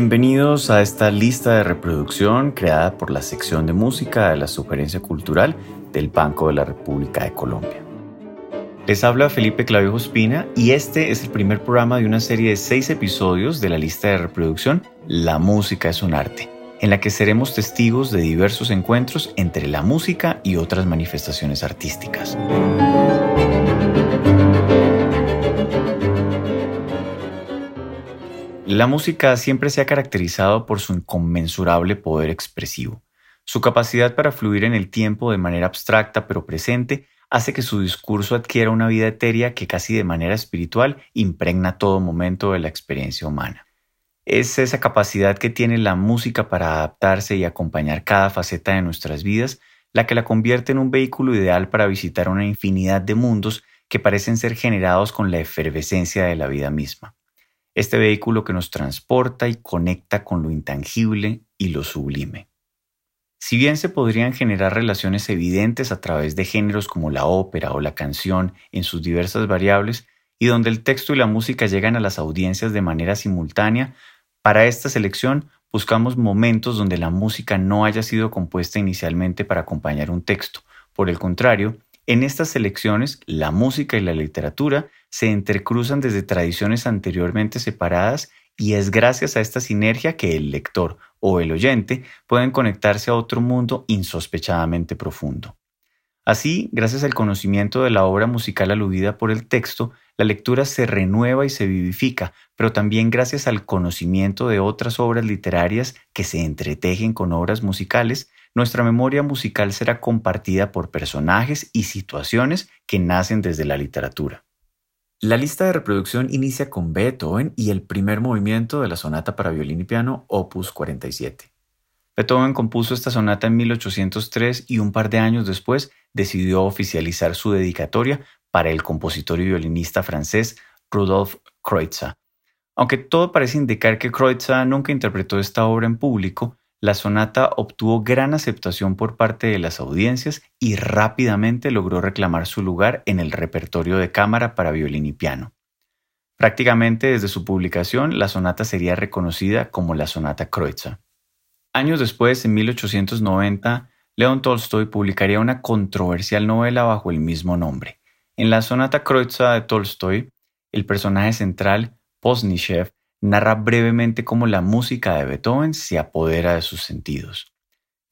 Bienvenidos a esta lista de reproducción creada por la sección de música de la Sugerencia Cultural del Banco de la República de Colombia. Les habla Felipe Clavijo Espina y este es el primer programa de una serie de seis episodios de la lista de reproducción La música es un arte, en la que seremos testigos de diversos encuentros entre la música y otras manifestaciones artísticas. La música siempre se ha caracterizado por su inconmensurable poder expresivo. Su capacidad para fluir en el tiempo de manera abstracta pero presente hace que su discurso adquiera una vida etérea que casi de manera espiritual impregna todo momento de la experiencia humana. Es esa capacidad que tiene la música para adaptarse y acompañar cada faceta de nuestras vidas la que la convierte en un vehículo ideal para visitar una infinidad de mundos que parecen ser generados con la efervescencia de la vida misma este vehículo que nos transporta y conecta con lo intangible y lo sublime. Si bien se podrían generar relaciones evidentes a través de géneros como la ópera o la canción en sus diversas variables, y donde el texto y la música llegan a las audiencias de manera simultánea, para esta selección buscamos momentos donde la música no haya sido compuesta inicialmente para acompañar un texto. Por el contrario, en estas selecciones, la música y la literatura se entrecruzan desde tradiciones anteriormente separadas y es gracias a esta sinergia que el lector o el oyente pueden conectarse a otro mundo insospechadamente profundo. Así, gracias al conocimiento de la obra musical aludida por el texto, la lectura se renueva y se vivifica, pero también gracias al conocimiento de otras obras literarias que se entretejen con obras musicales, nuestra memoria musical será compartida por personajes y situaciones que nacen desde la literatura. La lista de reproducción inicia con Beethoven y el primer movimiento de la sonata para violín y piano, opus 47. Beethoven compuso esta sonata en 1803 y un par de años después decidió oficializar su dedicatoria para el compositor y violinista francés Rudolf Kreutzer. Aunque todo parece indicar que Kreutzer nunca interpretó esta obra en público, la sonata obtuvo gran aceptación por parte de las audiencias y rápidamente logró reclamar su lugar en el repertorio de cámara para violín y piano. Prácticamente desde su publicación, la sonata sería reconocida como la sonata Kreutzer. Años después, en 1890, León Tolstoy publicaría una controversial novela bajo el mismo nombre. En la sonata Kreutzer de Tolstoy, el personaje central, Posnichev, narra brevemente cómo la música de Beethoven se apodera de sus sentidos.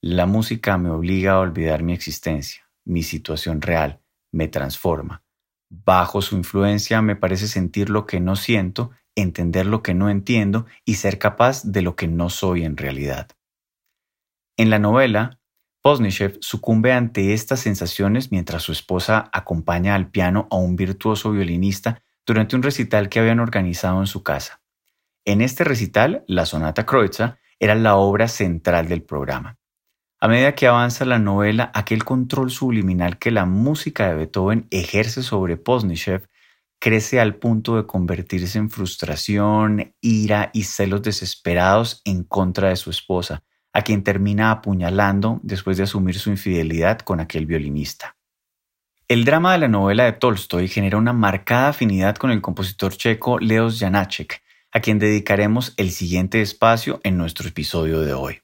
La música me obliga a olvidar mi existencia, mi situación real, me transforma. Bajo su influencia me parece sentir lo que no siento, entender lo que no entiendo y ser capaz de lo que no soy en realidad. En la novela, Posnichev sucumbe ante estas sensaciones mientras su esposa acompaña al piano a un virtuoso violinista durante un recital que habían organizado en su casa. En este recital, la sonata Kreutzer era la obra central del programa. A medida que avanza la novela, aquel control subliminal que la música de Beethoven ejerce sobre Posnichev crece al punto de convertirse en frustración, ira y celos desesperados en contra de su esposa, a quien termina apuñalando después de asumir su infidelidad con aquel violinista. El drama de la novela de Tolstoy genera una marcada afinidad con el compositor checo Leos Janáček, a quien dedicaremos el siguiente espacio en nuestro episodio de hoy.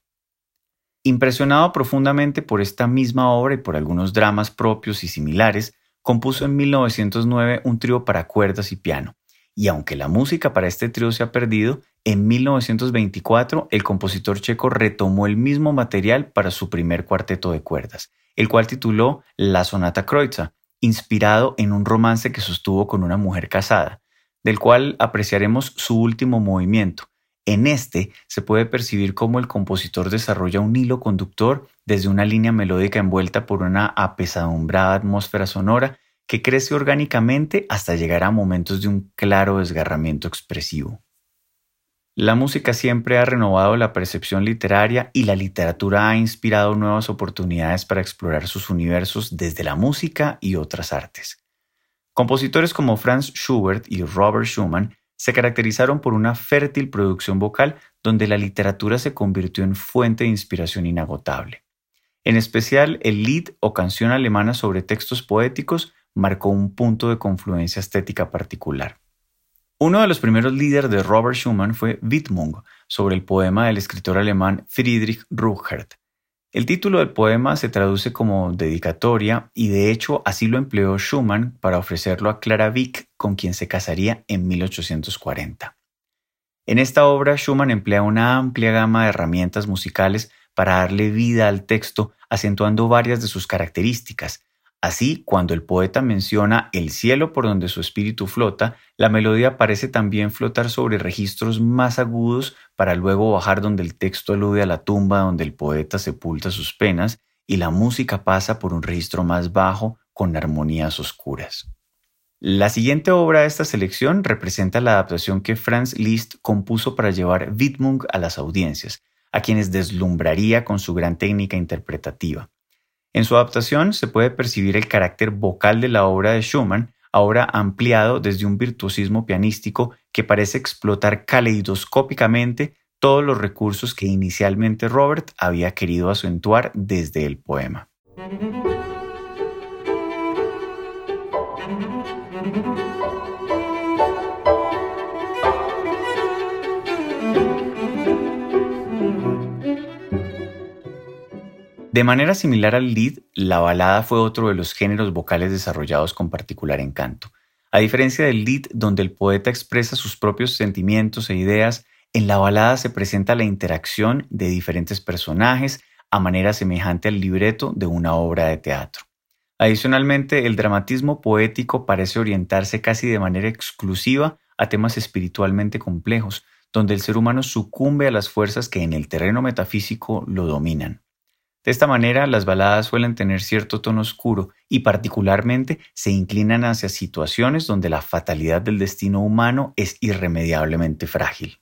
Impresionado profundamente por esta misma obra y por algunos dramas propios y similares, compuso en 1909 un trío para cuerdas y piano, y aunque la música para este trío se ha perdido, en 1924 el compositor checo retomó el mismo material para su primer cuarteto de cuerdas, el cual tituló La Sonata Kreutzer, inspirado en un romance que sostuvo con una mujer casada, del cual apreciaremos su último movimiento. En este se puede percibir cómo el compositor desarrolla un hilo conductor desde una línea melódica envuelta por una apesadumbrada atmósfera sonora que crece orgánicamente hasta llegar a momentos de un claro desgarramiento expresivo. La música siempre ha renovado la percepción literaria y la literatura ha inspirado nuevas oportunidades para explorar sus universos desde la música y otras artes. Compositores como Franz Schubert y Robert Schumann se caracterizaron por una fértil producción vocal donde la literatura se convirtió en fuente de inspiración inagotable. En especial, el Lied o canción alemana sobre textos poéticos marcó un punto de confluencia estética particular. Uno de los primeros líderes de Robert Schumann fue Widmung, sobre el poema del escritor alemán Friedrich Ruchert. El título del poema se traduce como dedicatoria y de hecho así lo empleó Schumann para ofrecerlo a Clara Wieck, con quien se casaría en 1840. En esta obra Schumann emplea una amplia gama de herramientas musicales para darle vida al texto, acentuando varias de sus características, Así, cuando el poeta menciona el cielo por donde su espíritu flota, la melodía parece también flotar sobre registros más agudos para luego bajar donde el texto alude a la tumba donde el poeta sepulta sus penas y la música pasa por un registro más bajo con armonías oscuras. La siguiente obra de esta selección representa la adaptación que Franz Liszt compuso para llevar Widmung a las audiencias, a quienes deslumbraría con su gran técnica interpretativa. En su adaptación se puede percibir el carácter vocal de la obra de Schumann, ahora ampliado desde un virtuosismo pianístico que parece explotar caleidoscópicamente todos los recursos que inicialmente Robert había querido acentuar desde el poema. De manera similar al lead, la balada fue otro de los géneros vocales desarrollados con particular encanto. A diferencia del lead, donde el poeta expresa sus propios sentimientos e ideas, en la balada se presenta la interacción de diferentes personajes a manera semejante al libreto de una obra de teatro. Adicionalmente, el dramatismo poético parece orientarse casi de manera exclusiva a temas espiritualmente complejos, donde el ser humano sucumbe a las fuerzas que en el terreno metafísico lo dominan. De esta manera, las baladas suelen tener cierto tono oscuro y particularmente se inclinan hacia situaciones donde la fatalidad del destino humano es irremediablemente frágil.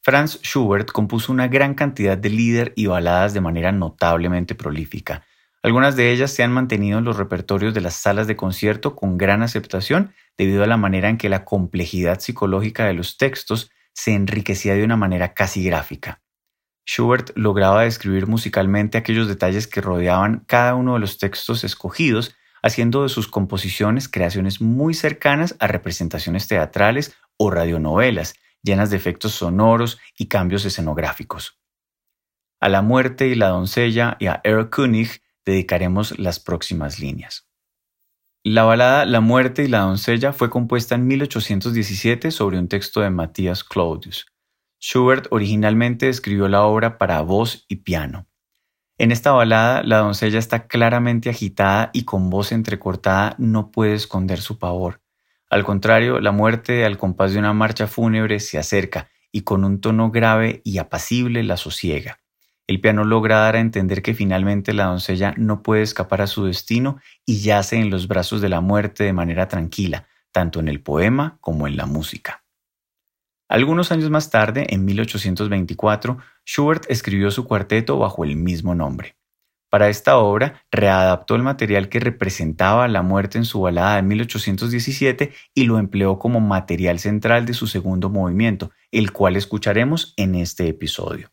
Franz Schubert compuso una gran cantidad de líder y baladas de manera notablemente prolífica. Algunas de ellas se han mantenido en los repertorios de las salas de concierto con gran aceptación debido a la manera en que la complejidad psicológica de los textos se enriquecía de una manera casi gráfica. Schubert lograba describir musicalmente aquellos detalles que rodeaban cada uno de los textos escogidos, haciendo de sus composiciones creaciones muy cercanas a representaciones teatrales o radionovelas, llenas de efectos sonoros y cambios escenográficos. A la muerte y la doncella y a Erlkönig dedicaremos las próximas líneas. La balada La muerte y la doncella fue compuesta en 1817 sobre un texto de Matthias Claudius. Schubert originalmente escribió la obra para voz y piano. En esta balada, la doncella está claramente agitada y con voz entrecortada no puede esconder su pavor. Al contrario, la muerte, al compás de una marcha fúnebre, se acerca y con un tono grave y apacible la sosiega. El piano logra dar a entender que finalmente la doncella no puede escapar a su destino y yace en los brazos de la muerte de manera tranquila, tanto en el poema como en la música. Algunos años más tarde, en 1824, Schubert escribió su cuarteto bajo el mismo nombre. Para esta obra, readaptó el material que representaba la muerte en su balada de 1817 y lo empleó como material central de su segundo movimiento, el cual escucharemos en este episodio.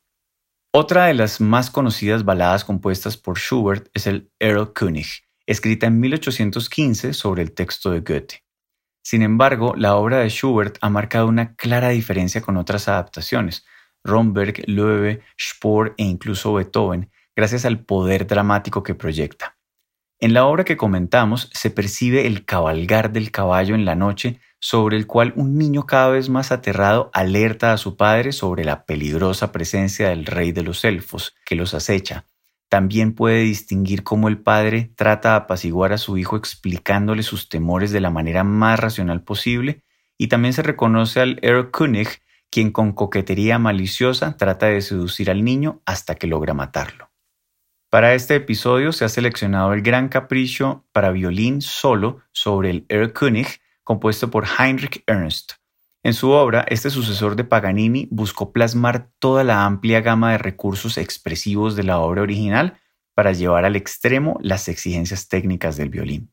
Otra de las más conocidas baladas compuestas por Schubert es el Erlkönig, escrita en 1815 sobre el texto de Goethe. Sin embargo, la obra de Schubert ha marcado una clara diferencia con otras adaptaciones, Romberg, Loewe, Spohr e incluso Beethoven, gracias al poder dramático que proyecta. En la obra que comentamos se percibe el cabalgar del caballo en la noche, sobre el cual un niño cada vez más aterrado alerta a su padre sobre la peligrosa presencia del rey de los elfos, que los acecha, también puede distinguir cómo el padre trata de apaciguar a su hijo explicándole sus temores de la manera más racional posible, y también se reconoce al Erlkönig, quien con coquetería maliciosa trata de seducir al niño hasta que logra matarlo. Para este episodio se ha seleccionado el gran capricho para violín solo sobre el Erlkönig, compuesto por Heinrich Ernst, en su obra, este sucesor de Paganini buscó plasmar toda la amplia gama de recursos expresivos de la obra original para llevar al extremo las exigencias técnicas del violín.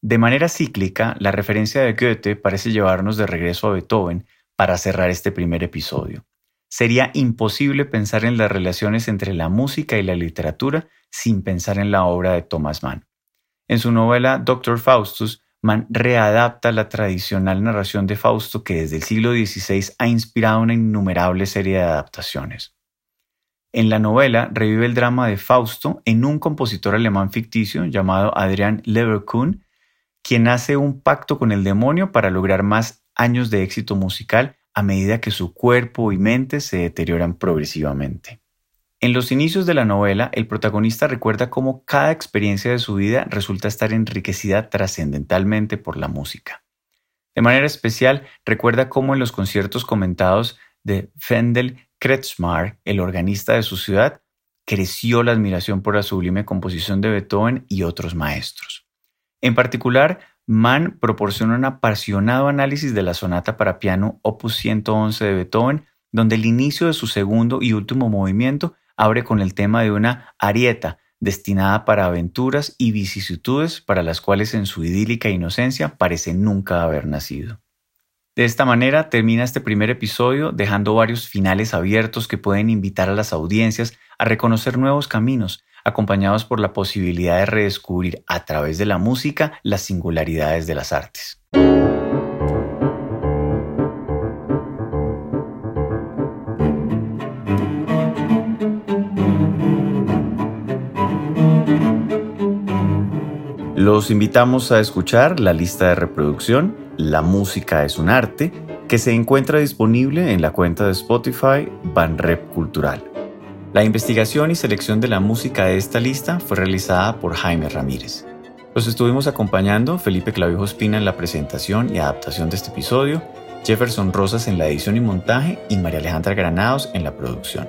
De manera cíclica, la referencia de Goethe parece llevarnos de regreso a Beethoven para cerrar este primer episodio. Sería imposible pensar en las relaciones entre la música y la literatura sin pensar en la obra de Thomas Mann. En su novela Doctor Faustus, Mann readapta la tradicional narración de Fausto que desde el siglo XVI ha inspirado una innumerable serie de adaptaciones. En la novela revive el drama de Fausto en un compositor alemán ficticio llamado Adrian Leverkuhn, quien hace un pacto con el demonio para lograr más años de éxito musical a medida que su cuerpo y mente se deterioran progresivamente. En los inicios de la novela, el protagonista recuerda cómo cada experiencia de su vida resulta estar enriquecida trascendentalmente por la música. De manera especial, recuerda cómo en los conciertos comentados de Fendel Kretschmar, el organista de su ciudad, creció la admiración por la sublime composición de Beethoven y otros maestros. En particular, Mann proporciona un apasionado análisis de la sonata para piano opus 111 de Beethoven, donde el inicio de su segundo y último movimiento abre con el tema de una arieta destinada para aventuras y vicisitudes para las cuales en su idílica inocencia parece nunca haber nacido. De esta manera termina este primer episodio dejando varios finales abiertos que pueden invitar a las audiencias a reconocer nuevos caminos, acompañados por la posibilidad de redescubrir a través de la música las singularidades de las artes. Los invitamos a escuchar la lista de reproducción La música es un arte, que se encuentra disponible en la cuenta de Spotify Banrep Cultural. La investigación y selección de la música de esta lista fue realizada por Jaime Ramírez. Los estuvimos acompañando Felipe Clavijo Espina en la presentación y adaptación de este episodio, Jefferson Rosas en la edición y montaje y María Alejandra Granados en la producción.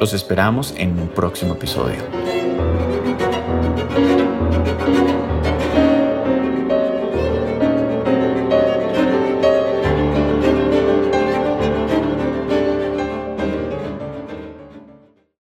Los esperamos en un próximo episodio.